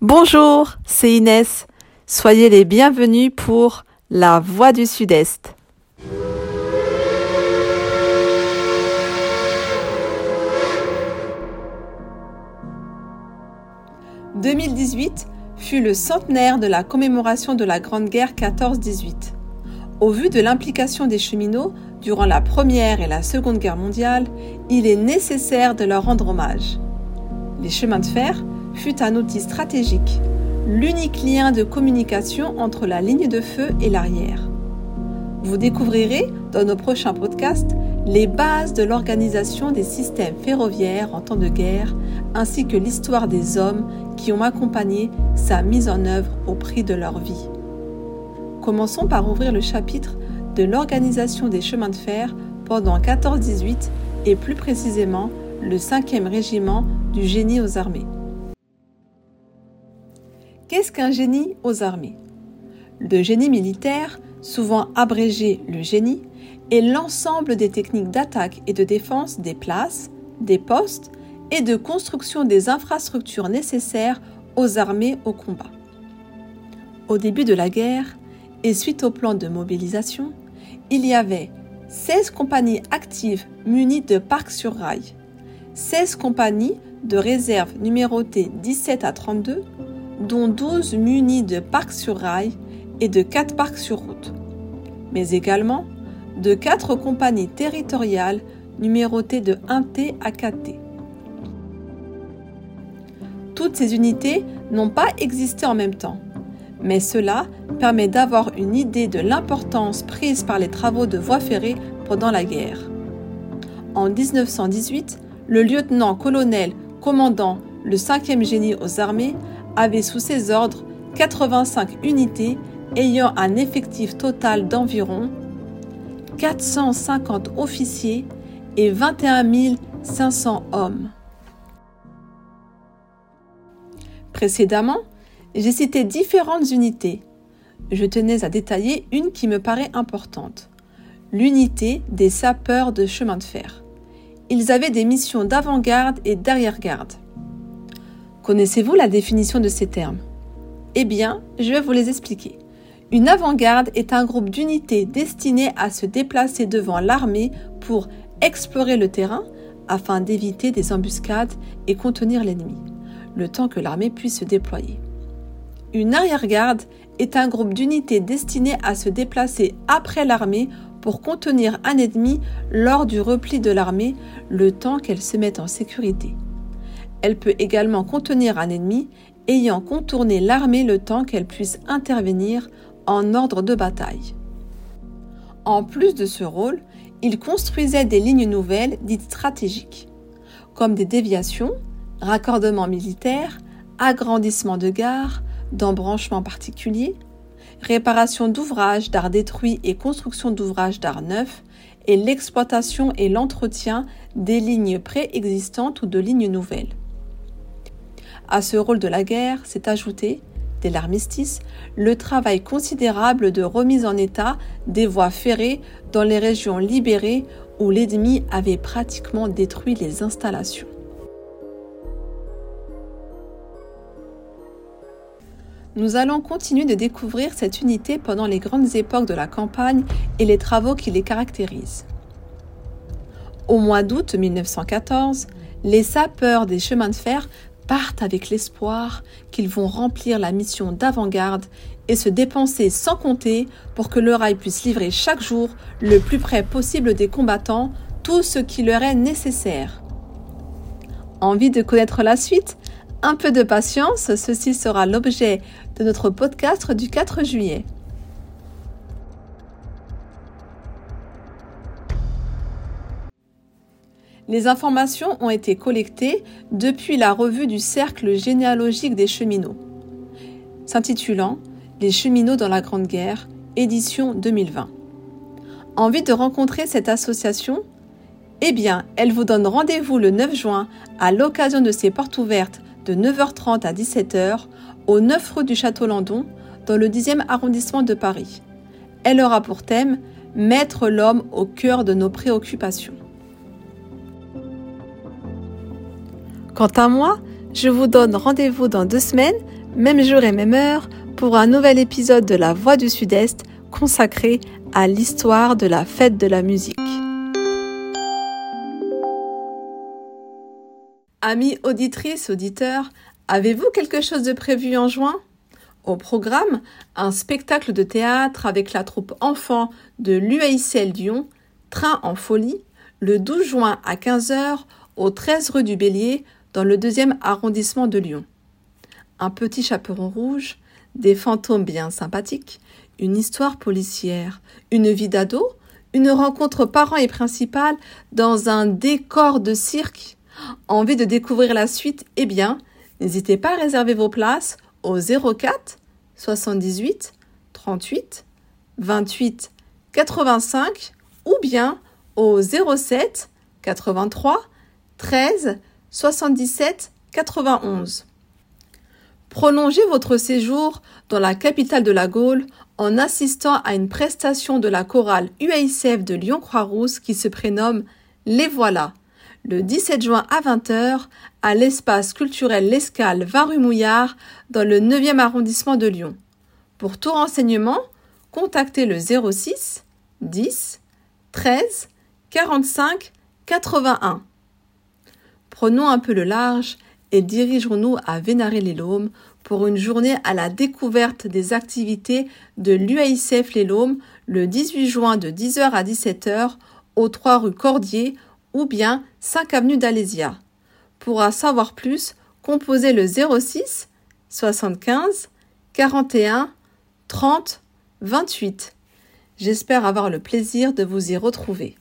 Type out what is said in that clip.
Bonjour, c'est Inès. Soyez les bienvenus pour La Voix du Sud-Est. « 2018 fut le centenaire de la commémoration de la Grande Guerre 14-18. Au vu de l'implication des cheminots durant la Première et la Seconde Guerre mondiale, il est nécessaire de leur rendre hommage. Les chemins de fer fut un outil stratégique, l'unique lien de communication entre la ligne de feu et l'arrière. Vous découvrirez dans nos prochains podcasts les bases de l'organisation des systèmes ferroviaires en temps de guerre, ainsi que l'histoire des hommes qui ont accompagné sa mise en œuvre au prix de leur vie. Commençons par ouvrir le chapitre de l'organisation des chemins de fer pendant 14-18 et plus précisément le 5e régiment du génie aux armées. Qu'est-ce qu'un génie aux armées? Le génie militaire, souvent abrégé le génie, est l'ensemble des techniques d'attaque et de défense des places, des postes et de construction des infrastructures nécessaires aux armées au combat. Au début de la guerre, et suite au plan de mobilisation, il y avait 16 compagnies actives munies de parcs sur rail, 16 compagnies de réserve numérotées 17 à 32 dont 12 munis de parcs sur rail et de 4 parcs sur route, mais également de 4 compagnies territoriales numérotées de 1T à 4T. Toutes ces unités n'ont pas existé en même temps, mais cela permet d'avoir une idée de l'importance prise par les travaux de voie ferrée pendant la guerre. En 1918, le lieutenant-colonel commandant le 5e génie aux armées avait sous ses ordres 85 unités ayant un effectif total d'environ 450 officiers et 21 500 hommes. Précédemment, j'ai cité différentes unités. Je tenais à détailler une qui me paraît importante, l'unité des sapeurs de chemin de fer. Ils avaient des missions d'avant-garde et d'arrière-garde. Connaissez-vous la définition de ces termes? Eh bien, je vais vous les expliquer. Une avant-garde est un groupe d'unités destinées à se déplacer devant l'armée pour explorer le terrain afin d'éviter des embuscades et contenir l'ennemi, le temps que l'armée puisse se déployer. Une arrière-garde est un groupe d'unités destiné à se déplacer après l'armée pour contenir un ennemi lors du repli de l'armée le temps qu'elle se mette en sécurité. Elle peut également contenir un ennemi ayant contourné l'armée le temps qu'elle puisse intervenir en ordre de bataille. En plus de ce rôle, il construisait des lignes nouvelles dites stratégiques, comme des déviations, raccordements militaires, agrandissements de gares, d'embranchements particuliers, réparation d'ouvrages d'art détruits et construction d'ouvrages d'art neufs, et l'exploitation et l'entretien des lignes préexistantes ou de lignes nouvelles. À ce rôle de la guerre s'est ajouté, dès l'armistice, le travail considérable de remise en état des voies ferrées dans les régions libérées où l'ennemi avait pratiquement détruit les installations. Nous allons continuer de découvrir cette unité pendant les grandes époques de la campagne et les travaux qui les caractérisent. Au mois d'août 1914, les sapeurs des chemins de fer partent avec l'espoir qu'ils vont remplir la mission d'avant-garde et se dépenser sans compter pour que le rail puisse livrer chaque jour, le plus près possible des combattants, tout ce qui leur est nécessaire. Envie de connaître la suite? Un peu de patience, ceci sera l'objet de notre podcast du 4 juillet. Les informations ont été collectées depuis la revue du Cercle généalogique des cheminots, s'intitulant Les cheminots dans la Grande Guerre, édition 2020. Envie de rencontrer cette association? Eh bien, elle vous donne rendez-vous le 9 juin à l'occasion de ses portes ouvertes de 9h30 à 17h au 9 rue du Château Landon, dans le 10e arrondissement de Paris. Elle aura pour thème Mettre l'homme au cœur de nos préoccupations. Quant à moi, je vous donne rendez-vous dans deux semaines, même jour et même heure, pour un nouvel épisode de La Voix du Sud-Est consacré à l'histoire de la fête de la musique. Amis auditrices, auditeurs, avez-vous quelque chose de prévu en juin? Au programme, un spectacle de théâtre avec la troupe enfant de l'UAICL Lyon, Train en folie, le 12 juin à 15h au 13 rue du Bélier dans le deuxième arrondissement de Lyon. Un petit chaperon rouge, des fantômes bien sympathiques, une histoire policière, une vie d'ado, une rencontre parents et principale dans un décor de cirque Envie de découvrir la suite? Eh bien, n'hésitez pas à réserver vos places au 04 78 38 28 85 ou bien au 07 83 13 77 91. Prolongez votre séjour dans la capitale de la Gaule en assistant à une prestation de la chorale UICF de Lyon-Croix-Rousse qui se prénomme Les Voilà le 17 juin à 20h à l'espace culturel L'Escale 20 rue Mouillard dans le 9e arrondissement de Lyon. Pour tout renseignement, contactez le 06 10 13 45 81. Prenons un peu le large et dirigeons-nous à Vénaré-les-Laumes pour une journée à la découverte des activités de l'UAICF Les Laumes le 18 juin de 10h à 17h au 3 rue Cordier ou bien 5 avenue d'Alésia. Pour en savoir plus, composez le 06 75 41 30 28. J'espère avoir le plaisir de vous y retrouver.